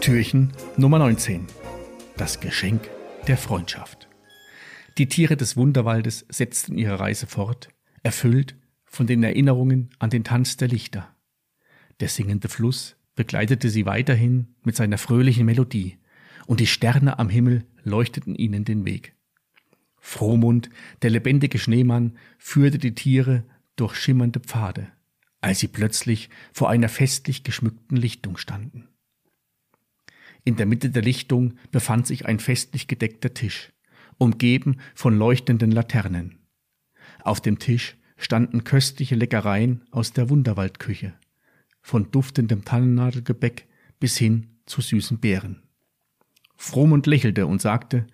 Türchen Nummer 19. Das Geschenk der Freundschaft. Die Tiere des Wunderwaldes setzten ihre Reise fort, erfüllt von den Erinnerungen an den Tanz der Lichter. Der singende Fluss begleitete sie weiterhin mit seiner fröhlichen Melodie, und die Sterne am Himmel leuchteten ihnen den Weg. Frohmund, der lebendige Schneemann, führte die Tiere durch schimmernde Pfade, als sie plötzlich vor einer festlich geschmückten Lichtung standen. In der Mitte der Lichtung befand sich ein festlich gedeckter Tisch, umgeben von leuchtenden Laternen. Auf dem Tisch standen köstliche Leckereien aus der Wunderwaldküche, von duftendem Tannennadelgebäck bis hin zu süßen Beeren. Frohmund lächelte und sagte,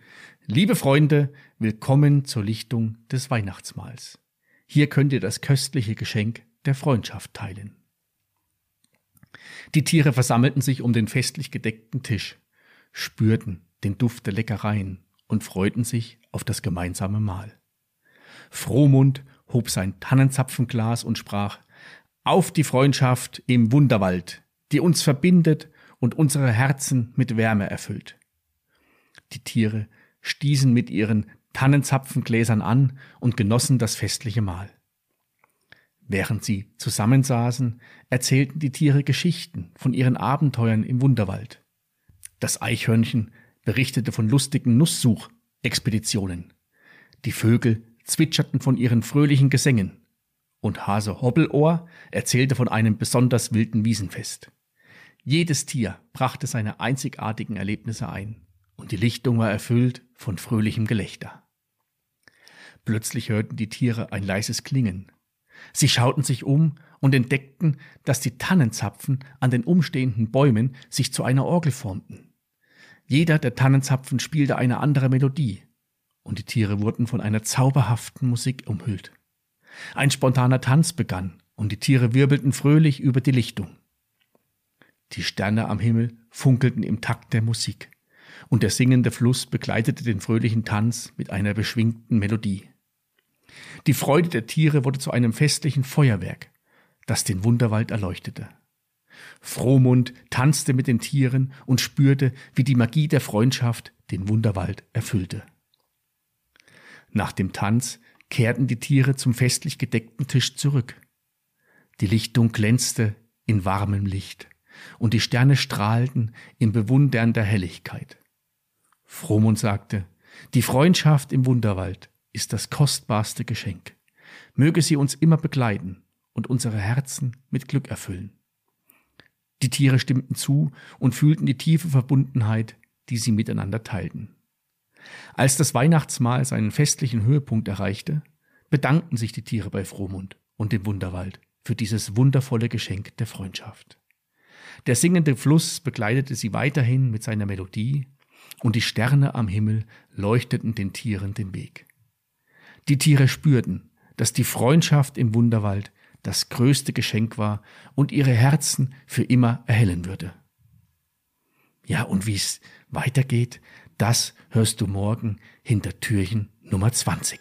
Liebe Freunde, willkommen zur Lichtung des Weihnachtsmahls. Hier könnt ihr das köstliche Geschenk der Freundschaft teilen. Die Tiere versammelten sich um den festlich gedeckten Tisch, spürten den Duft der Leckereien und freuten sich auf das gemeinsame Mahl. Frohmund hob sein Tannenzapfenglas und sprach Auf die Freundschaft im Wunderwald, die uns verbindet und unsere Herzen mit Wärme erfüllt. Die Tiere stießen mit ihren Tannenzapfengläsern an und genossen das festliche Mahl. Während sie zusammensaßen, erzählten die Tiere Geschichten von ihren Abenteuern im Wunderwald. Das Eichhörnchen berichtete von lustigen Nusssuchexpeditionen. Die Vögel zwitscherten von ihren fröhlichen Gesängen. Und Hase Hobbelohr erzählte von einem besonders wilden Wiesenfest. Jedes Tier brachte seine einzigartigen Erlebnisse ein, und die Lichtung war erfüllt von fröhlichem Gelächter. Plötzlich hörten die Tiere ein leises Klingen, Sie schauten sich um und entdeckten, dass die Tannenzapfen an den umstehenden Bäumen sich zu einer Orgel formten. Jeder der Tannenzapfen spielte eine andere Melodie, und die Tiere wurden von einer zauberhaften Musik umhüllt. Ein spontaner Tanz begann, und die Tiere wirbelten fröhlich über die Lichtung. Die Sterne am Himmel funkelten im Takt der Musik, und der singende Fluss begleitete den fröhlichen Tanz mit einer beschwingten Melodie. Die Freude der Tiere wurde zu einem festlichen Feuerwerk, das den Wunderwald erleuchtete. Frohmund tanzte mit den Tieren und spürte, wie die Magie der Freundschaft den Wunderwald erfüllte. Nach dem Tanz kehrten die Tiere zum festlich gedeckten Tisch zurück. Die Lichtung glänzte in warmem Licht und die Sterne strahlten in bewundernder Helligkeit. Frohmund sagte, die Freundschaft im Wunderwald ist das kostbarste Geschenk. Möge sie uns immer begleiten und unsere Herzen mit Glück erfüllen. Die Tiere stimmten zu und fühlten die tiefe Verbundenheit, die sie miteinander teilten. Als das Weihnachtsmahl seinen festlichen Höhepunkt erreichte, bedankten sich die Tiere bei Frohmund und dem Wunderwald für dieses wundervolle Geschenk der Freundschaft. Der singende Fluss begleitete sie weiterhin mit seiner Melodie, und die Sterne am Himmel leuchteten den Tieren den Weg. Die Tiere spürten, dass die Freundschaft im Wunderwald das größte Geschenk war und ihre Herzen für immer erhellen würde. Ja, und wie es weitergeht, das hörst du morgen hinter Türchen Nummer 20.